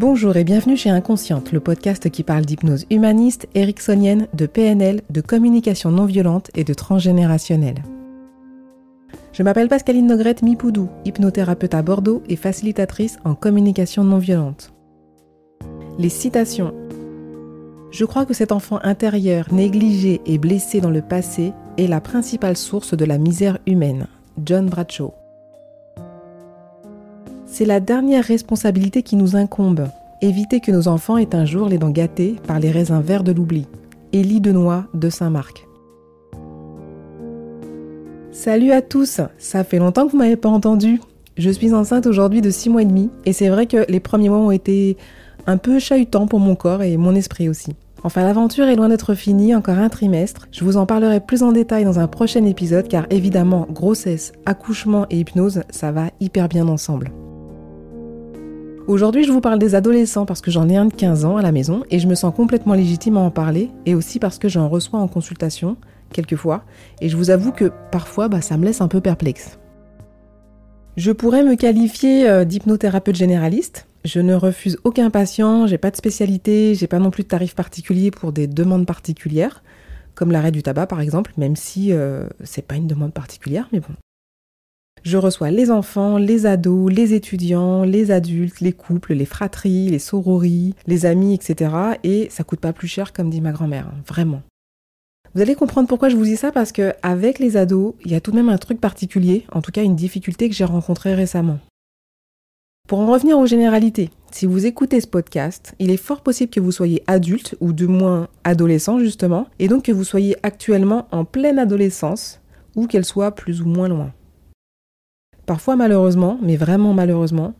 Bonjour et bienvenue chez Inconsciente, le podcast qui parle d'hypnose humaniste, ericksonienne, de PNL, de communication non violente et de transgénérationnel. Je m'appelle Pascaline Nogrette Mipoudou, hypnothérapeute à Bordeaux et facilitatrice en communication non violente. Les citations. Je crois que cet enfant intérieur, négligé et blessé dans le passé est la principale source de la misère humaine. John Bradshaw. C'est la dernière responsabilité qui nous incombe. Éviter que nos enfants aient un jour les dents gâtées par les raisins verts de l'oubli. Élie Denoy de Saint-Marc. Salut à tous, ça fait longtemps que vous m'avez pas entendu. Je suis enceinte aujourd'hui de 6 mois et demi et c'est vrai que les premiers mois ont été un peu chahutants pour mon corps et mon esprit aussi. Enfin, l'aventure est loin d'être finie, encore un trimestre. Je vous en parlerai plus en détail dans un prochain épisode car évidemment, grossesse, accouchement et hypnose, ça va hyper bien ensemble. Aujourd'hui, je vous parle des adolescents parce que j'en ai un de 15 ans à la maison et je me sens complètement légitime à en parler et aussi parce que j'en reçois en consultation quelquefois et je vous avoue que parfois bah, ça me laisse un peu perplexe. Je pourrais me qualifier euh, d'hypnothérapeute généraliste. Je ne refuse aucun patient, j'ai pas de spécialité, j'ai pas non plus de tarifs particuliers pour des demandes particulières, comme l'arrêt du tabac par exemple, même si euh, c'est pas une demande particulière, mais bon, je reçois les enfants, les ados, les étudiants, les adultes, les couples, les fratries, les sorories, les amis, etc. Et ça coûte pas plus cher comme dit ma grand-mère, hein, vraiment. Vous allez comprendre pourquoi je vous dis ça parce que avec les ados, il y a tout de même un truc particulier, en tout cas une difficulté que j'ai rencontrée récemment. Pour en revenir aux généralités, si vous écoutez ce podcast, il est fort possible que vous soyez adulte ou de moins adolescent justement, et donc que vous soyez actuellement en pleine adolescence ou qu'elle soit plus ou moins loin. Parfois malheureusement, mais vraiment malheureusement,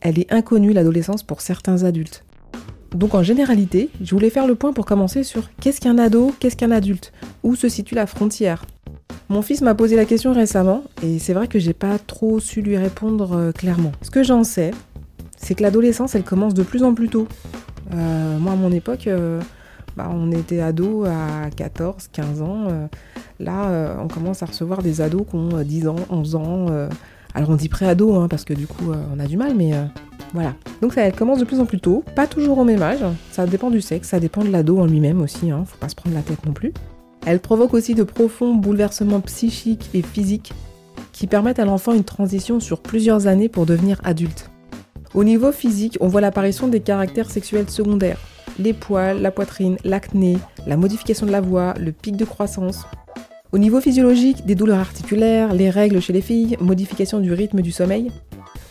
elle est inconnue l'adolescence pour certains adultes. Donc en généralité, je voulais faire le point pour commencer sur qu'est-ce qu'un ado, qu'est-ce qu'un adulte, où se situe la frontière? Mon fils m'a posé la question récemment et c'est vrai que j'ai pas trop su lui répondre euh, clairement. Ce que j'en sais, c'est que l'adolescence elle commence de plus en plus tôt. Euh, moi à mon époque, euh, bah, on était ado à 14, 15 ans. là, on commence à recevoir des ados qui ont 10 ans, 11 ans. Alors on dit préado hein, parce que du coup euh, on a du mal, mais euh, voilà. Donc ça commence de plus en plus tôt, pas toujours au même âge, ça dépend du sexe, ça dépend de l'ado en lui-même aussi, hein, faut pas se prendre la tête non plus. Elle provoque aussi de profonds bouleversements psychiques et physiques qui permettent à l'enfant une transition sur plusieurs années pour devenir adulte. Au niveau physique, on voit l'apparition des caractères sexuels secondaires. Les poils, la poitrine, l'acné, la modification de la voix, le pic de croissance, au niveau physiologique, des douleurs articulaires, les règles chez les filles, modification du rythme du sommeil.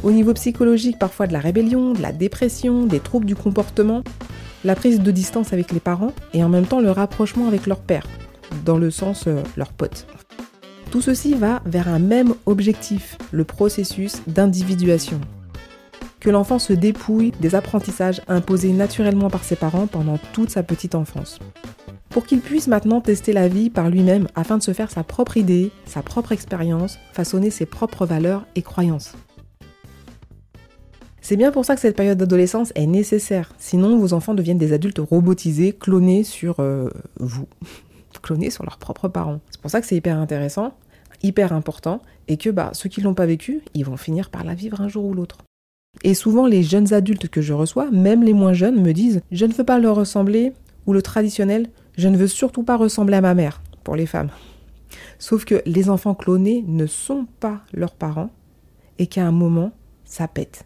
Au niveau psychologique, parfois de la rébellion, de la dépression, des troubles du comportement, la prise de distance avec les parents et en même temps le rapprochement avec leur père, dans le sens euh, leur pote. Tout ceci va vers un même objectif, le processus d'individuation. Que l'enfant se dépouille des apprentissages imposés naturellement par ses parents pendant toute sa petite enfance pour qu'il puisse maintenant tester la vie par lui-même afin de se faire sa propre idée, sa propre expérience, façonner ses propres valeurs et croyances. C'est bien pour ça que cette période d'adolescence est nécessaire, sinon vos enfants deviennent des adultes robotisés, clonés sur euh, vous, clonés sur leurs propres parents. C'est pour ça que c'est hyper intéressant, hyper important, et que bah, ceux qui ne l'ont pas vécu, ils vont finir par la vivre un jour ou l'autre. Et souvent, les jeunes adultes que je reçois, même les moins jeunes, me disent Je ne veux pas leur ressembler, ou le traditionnel, je ne veux surtout pas ressembler à ma mère, pour les femmes. Sauf que les enfants clonés ne sont pas leurs parents et qu'à un moment, ça pète.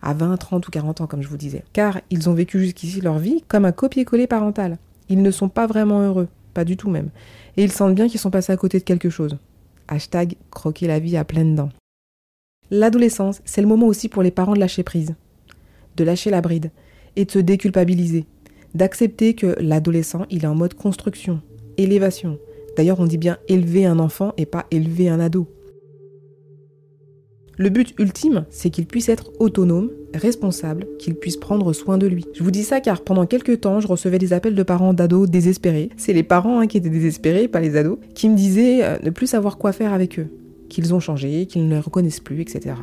À 20, 30 ou 40 ans, comme je vous disais. Car ils ont vécu jusqu'ici leur vie comme un copier-coller parental. Ils ne sont pas vraiment heureux, pas du tout même. Et ils sentent bien qu'ils sont passés à côté de quelque chose. Hashtag croquer la vie à pleines dents. L'adolescence, c'est le moment aussi pour les parents de lâcher prise, de lâcher la bride et de se déculpabiliser, d'accepter que l'adolescent, il est en mode construction, élévation. D'ailleurs, on dit bien élever un enfant et pas élever un ado. Le but ultime, c'est qu'il puisse être autonome, responsable, qu'il puisse prendre soin de lui. Je vous dis ça car pendant quelques temps, je recevais des appels de parents d'ados désespérés. C'est les parents hein, qui étaient désespérés, pas les ados, qui me disaient euh, ne plus savoir quoi faire avec eux, qu'ils ont changé, qu'ils ne les reconnaissent plus, etc.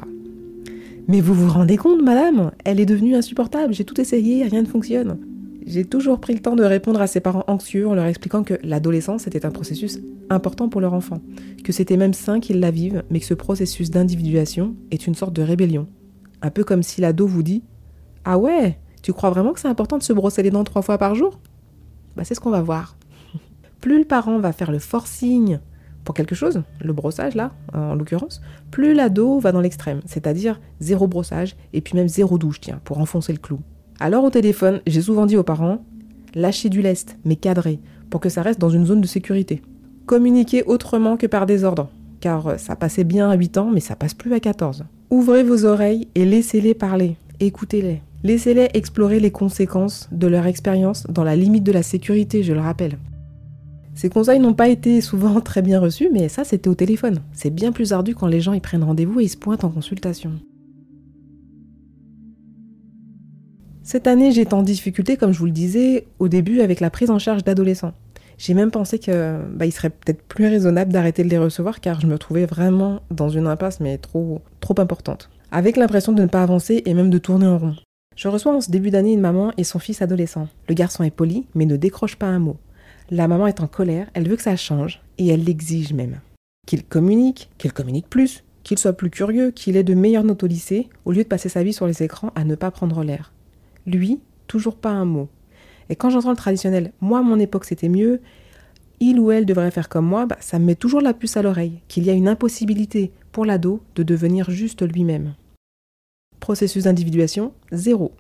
Mais vous vous rendez compte, madame? Elle est devenue insupportable, j'ai tout essayé, rien ne fonctionne. J'ai toujours pris le temps de répondre à ces parents anxieux en leur expliquant que l'adolescence était un processus important pour leur enfant, que c'était même sain qu'ils la vivent, mais que ce processus d'individuation est une sorte de rébellion. Un peu comme si l'ado vous dit Ah ouais, Tu crois vraiment que c'est important de se brosser les dents trois fois par jour? Bah c'est ce qu'on va voir. Plus le parent va faire le forcing pour quelque chose, le brossage là, en l'occurrence, plus l'ado va dans l'extrême, c'est-à-dire zéro brossage et puis même zéro douche, tiens, pour enfoncer le clou. Alors au téléphone, j'ai souvent dit aux parents, lâchez du lest, mais cadré, pour que ça reste dans une zone de sécurité. Communiquez autrement que par désordre, car ça passait bien à 8 ans, mais ça passe plus à 14. Ouvrez vos oreilles et laissez-les parler, écoutez-les. Laissez-les explorer les conséquences de leur expérience dans la limite de la sécurité, je le rappelle. Ces conseils n'ont pas été souvent très bien reçus, mais ça c'était au téléphone. C'est bien plus ardu quand les gens y prennent rendez-vous et ils se pointent en consultation. Cette année, j'étais en difficulté, comme je vous le disais, au début avec la prise en charge d'adolescents. J'ai même pensé que bah, il serait peut-être plus raisonnable d'arrêter de les recevoir car je me trouvais vraiment dans une impasse mais trop trop importante, avec l'impression de ne pas avancer et même de tourner en rond. Je reçois en ce début d'année une maman et son fils adolescent. Le garçon est poli mais ne décroche pas un mot. La maman est en colère, elle veut que ça change, et elle l'exige même. Qu'il communique, qu'il communique plus, qu'il soit plus curieux, qu'il ait de meilleures notes au lycée, au lieu de passer sa vie sur les écrans à ne pas prendre l'air. Lui, toujours pas un mot. Et quand j'entends le traditionnel, moi, mon époque, c'était mieux, il ou elle devrait faire comme moi, bah, ça me met toujours la puce à l'oreille, qu'il y a une impossibilité pour l'ado de devenir juste lui-même. Processus d'individuation, zéro.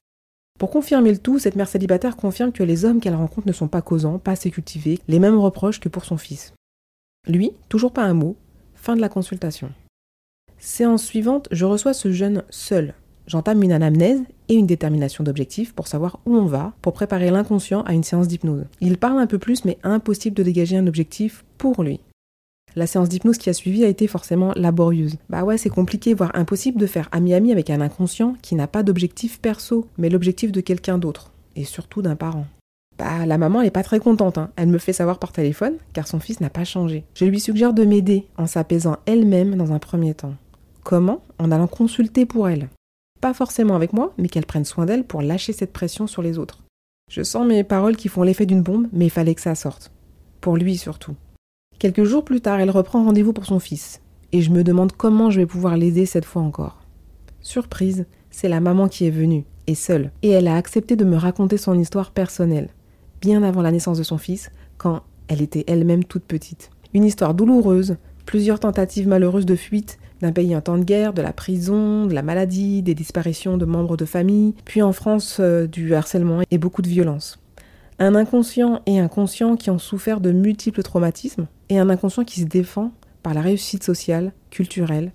Pour confirmer le tout, cette mère célibataire confirme que les hommes qu'elle rencontre ne sont pas causants, pas assez cultivés, les mêmes reproches que pour son fils. Lui, toujours pas un mot, fin de la consultation. Séance suivante, je reçois ce jeune seul. J'entame une anamnèse et une détermination d'objectifs pour savoir où on va, pour préparer l'inconscient à une séance d'hypnose. Il parle un peu plus, mais impossible de dégager un objectif pour lui. La séance d'hypnose qui a suivi a été forcément laborieuse. Bah ouais, c'est compliqué, voire impossible de faire ami-ami avec un inconscient qui n'a pas d'objectif perso, mais l'objectif de quelqu'un d'autre, et surtout d'un parent. Bah, la maman, elle pas très contente. Hein. Elle me fait savoir par téléphone, car son fils n'a pas changé. Je lui suggère de m'aider en s'apaisant elle-même dans un premier temps. Comment? En allant consulter pour elle. Pas forcément avec moi, mais qu'elle prenne soin d'elle pour lâcher cette pression sur les autres. Je sens mes paroles qui font l'effet d'une bombe, mais il fallait que ça sorte. Pour lui surtout. Quelques jours plus tard, elle reprend rendez-vous pour son fils, et je me demande comment je vais pouvoir l'aider cette fois encore. Surprise, c'est la maman qui est venue, et seule, et elle a accepté de me raconter son histoire personnelle, bien avant la naissance de son fils, quand elle était elle-même toute petite. Une histoire douloureuse, plusieurs tentatives malheureuses de fuite d'un pays en temps de guerre, de la prison, de la maladie, des disparitions de membres de famille, puis en France euh, du harcèlement et beaucoup de violence. Un inconscient et un conscient qui ont souffert de multiples traumatismes, et un inconscient qui se défend par la réussite sociale, culturelle.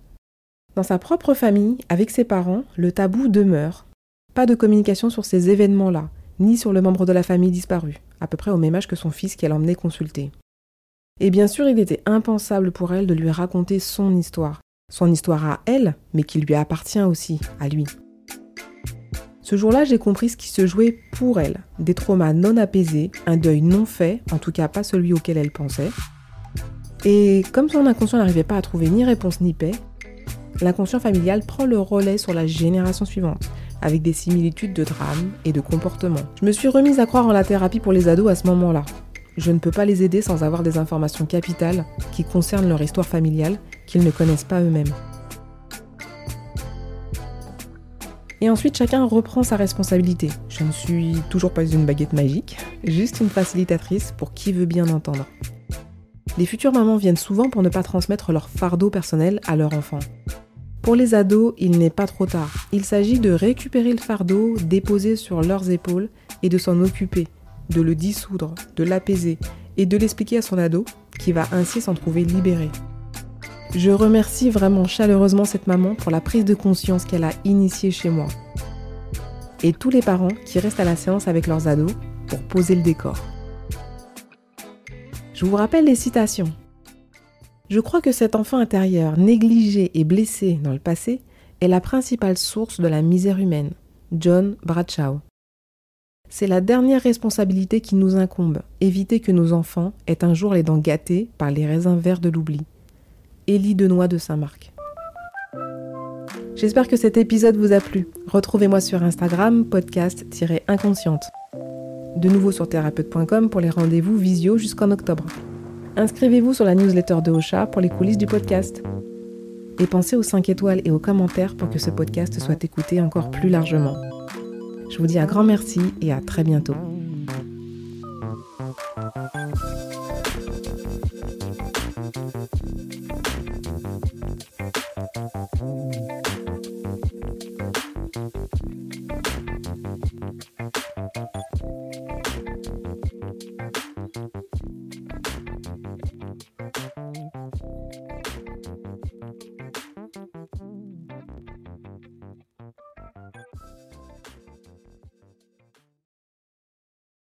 Dans sa propre famille, avec ses parents, le tabou demeure. Pas de communication sur ces événements-là, ni sur le membre de la famille disparu, à peu près au même âge que son fils qu'elle emmenait consulter. Et bien sûr, il était impensable pour elle de lui raconter son histoire, son histoire à elle, mais qui lui appartient aussi, à lui. Ce jour-là, j'ai compris ce qui se jouait pour elle. Des traumas non apaisés, un deuil non fait, en tout cas pas celui auquel elle pensait. Et comme son inconscient n'arrivait pas à trouver ni réponse ni paix, l'inconscient familial prend le relais sur la génération suivante, avec des similitudes de drames et de comportements. Je me suis remise à croire en la thérapie pour les ados à ce moment-là. Je ne peux pas les aider sans avoir des informations capitales qui concernent leur histoire familiale qu'ils ne connaissent pas eux-mêmes. Et ensuite, chacun reprend sa responsabilité. Je ne suis toujours pas une baguette magique, juste une facilitatrice pour qui veut bien entendre. Les futures mamans viennent souvent pour ne pas transmettre leur fardeau personnel à leur enfant. Pour les ados, il n'est pas trop tard. Il s'agit de récupérer le fardeau déposé sur leurs épaules et de s'en occuper, de le dissoudre, de l'apaiser et de l'expliquer à son ado, qui va ainsi s'en trouver libéré. Je remercie vraiment chaleureusement cette maman pour la prise de conscience qu'elle a initiée chez moi. Et tous les parents qui restent à la séance avec leurs ados pour poser le décor. Je vous rappelle les citations. Je crois que cet enfant intérieur, négligé et blessé dans le passé, est la principale source de la misère humaine. John Bradshaw. C'est la dernière responsabilité qui nous incombe, éviter que nos enfants aient un jour les dents gâtées par les raisins verts de l'oubli. Élie Denois de Saint-Marc. J'espère que cet épisode vous a plu. Retrouvez-moi sur Instagram, podcast-inconsciente. De nouveau sur thérapeute.com pour les rendez-vous visio jusqu'en octobre. Inscrivez-vous sur la newsletter de Ocha pour les coulisses du podcast. Et pensez aux 5 étoiles et aux commentaires pour que ce podcast soit écouté encore plus largement. Je vous dis un grand merci et à très bientôt.